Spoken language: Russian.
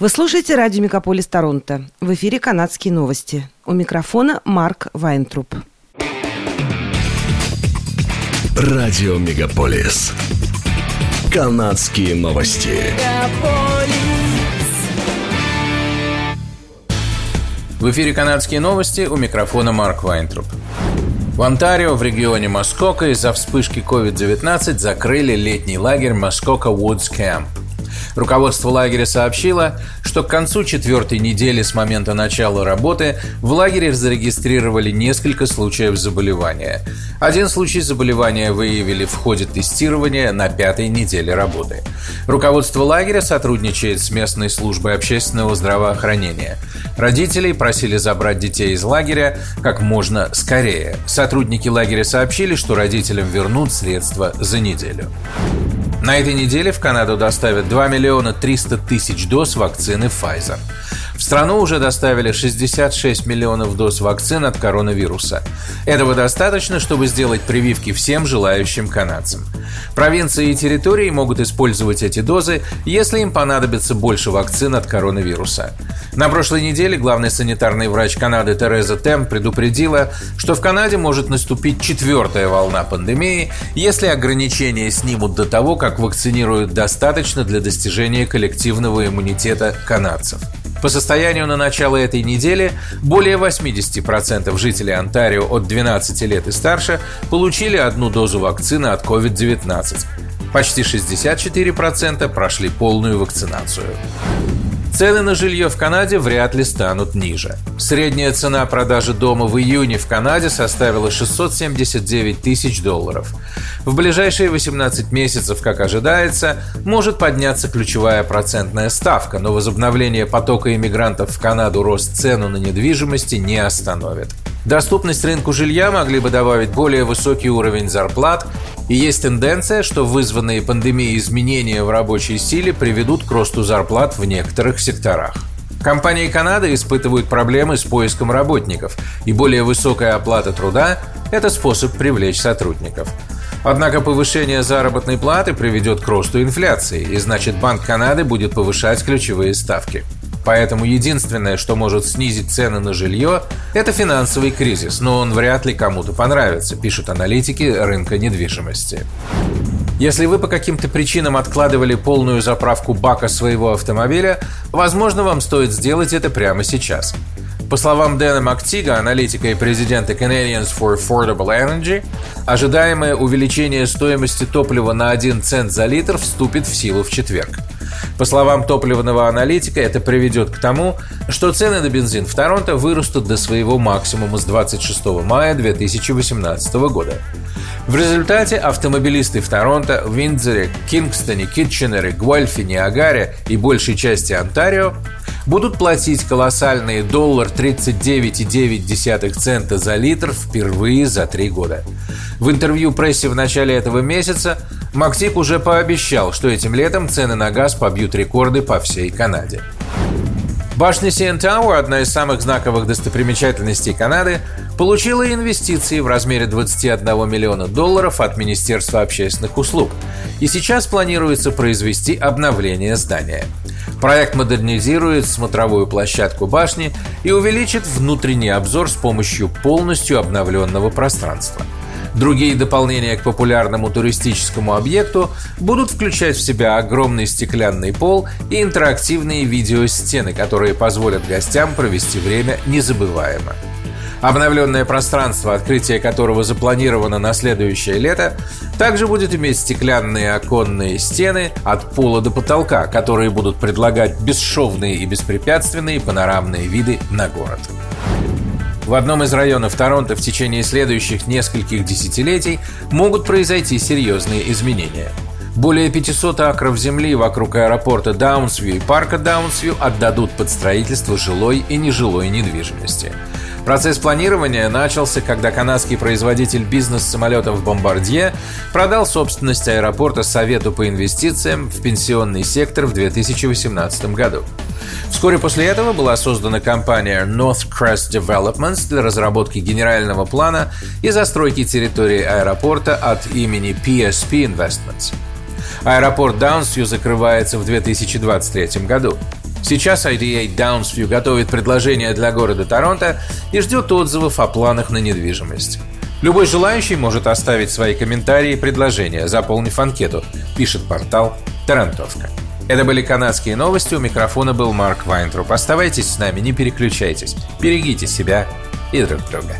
Вы слушаете радио «Мегаполис Торонто». В эфире канадские новости. У микрофона Марк Вайнтруп. Радио «Мегаполис». Канадские новости. В эфире канадские новости. У микрофона Марк Вайнтруп. В Онтарио, в регионе Москока, из-за вспышки COVID-19 закрыли летний лагерь Москока Woods Camp – Руководство лагеря сообщило, что к концу четвертой недели с момента начала работы в лагере зарегистрировали несколько случаев заболевания. Один случай заболевания выявили в ходе тестирования на пятой неделе работы. Руководство лагеря сотрудничает с местной службой общественного здравоохранения. Родителей просили забрать детей из лагеря как можно скорее. Сотрудники лагеря сообщили, что родителям вернут средства за неделю. На этой неделе в Канаду доставят 2 миллиона 300 тысяч доз вакцины Pfizer. В страну уже доставили 66 миллионов доз вакцин от коронавируса. Этого достаточно, чтобы сделать прививки всем желающим канадцам. Провинции и территории могут использовать эти дозы, если им понадобится больше вакцин от коронавируса. На прошлой неделе главный санитарный врач Канады Тереза Тем предупредила, что в Канаде может наступить четвертая волна пандемии, если ограничения снимут до того, как вакцинируют достаточно для достижения коллективного иммунитета канадцев. По состоянию на начало этой недели более 80% жителей Онтарио от 12 лет и старше получили одну дозу вакцины от COVID-19. Почти 64% прошли полную вакцинацию. Цены на жилье в Канаде вряд ли станут ниже. Средняя цена продажи дома в июне в Канаде составила 679 тысяч долларов. В ближайшие 18 месяцев, как ожидается, может подняться ключевая процентная ставка, но возобновление потока иммигрантов в Канаду рост цену на недвижимости не остановит. Доступность рынку жилья могли бы добавить более высокий уровень зарплат, и есть тенденция, что вызванные пандемией изменения в рабочей силе приведут к росту зарплат в некоторых секторах. Компании Канады испытывают проблемы с поиском работников, и более высокая оплата труда – это способ привлечь сотрудников. Однако повышение заработной платы приведет к росту инфляции, и значит Банк Канады будет повышать ключевые ставки. Поэтому единственное, что может снизить цены на жилье, это финансовый кризис, но он вряд ли кому-то понравится, пишут аналитики рынка недвижимости. Если вы по каким-то причинам откладывали полную заправку бака своего автомобиля, возможно, вам стоит сделать это прямо сейчас. По словам Дэна Мактига, аналитика и президента Canadians for Affordable Energy, ожидаемое увеличение стоимости топлива на 1 цент за литр вступит в силу в четверг. По словам топливного аналитика, это приведет к тому, что цены на бензин в Торонто вырастут до своего максимума с 26 мая 2018 года. В результате автомобилисты в Торонто, Виндзоре, Кингстоне, Китченере, Гуальфе, Ниагаре и большей части Онтарио будут платить колоссальные доллар 39,9 цента за литр впервые за три года. В интервью прессе в начале этого месяца Максип уже пообещал, что этим летом цены на газ побьют рекорды по всей Канаде. Башня CN Tower, одна из самых знаковых достопримечательностей Канады, получила инвестиции в размере 21 миллиона долларов от Министерства общественных услуг. И сейчас планируется произвести обновление здания. Проект модернизирует смотровую площадку башни и увеличит внутренний обзор с помощью полностью обновленного пространства – Другие дополнения к популярному туристическому объекту будут включать в себя огромный стеклянный пол и интерактивные видеостены, которые позволят гостям провести время незабываемо. Обновленное пространство, открытие которого запланировано на следующее лето, также будет иметь стеклянные оконные стены от пола до потолка, которые будут предлагать бесшовные и беспрепятственные панорамные виды на город. В одном из районов Торонто в течение следующих нескольких десятилетий могут произойти серьезные изменения. Более 500 акров земли вокруг аэропорта Даунсвью и парка Даунсвью отдадут под строительство жилой и нежилой недвижимости. Процесс планирования начался, когда канадский производитель бизнес-самолетов «Бомбардье» продал собственность аэропорта Совету по инвестициям в пенсионный сектор в 2018 году. Вскоре после этого была создана компания North Crest Developments для разработки генерального плана и застройки территории аэропорта от имени PSP Investments. Аэропорт Даунсью закрывается в 2023 году. Сейчас IDA Downsview готовит предложение для города Торонто и ждет отзывов о планах на недвижимость. Любой желающий может оставить свои комментарии и предложения, заполнив анкету, пишет портал Тарантовка. Это были канадские новости, у микрофона был Марк Вайнтруп. Оставайтесь с нами, не переключайтесь, берегите себя и друг друга.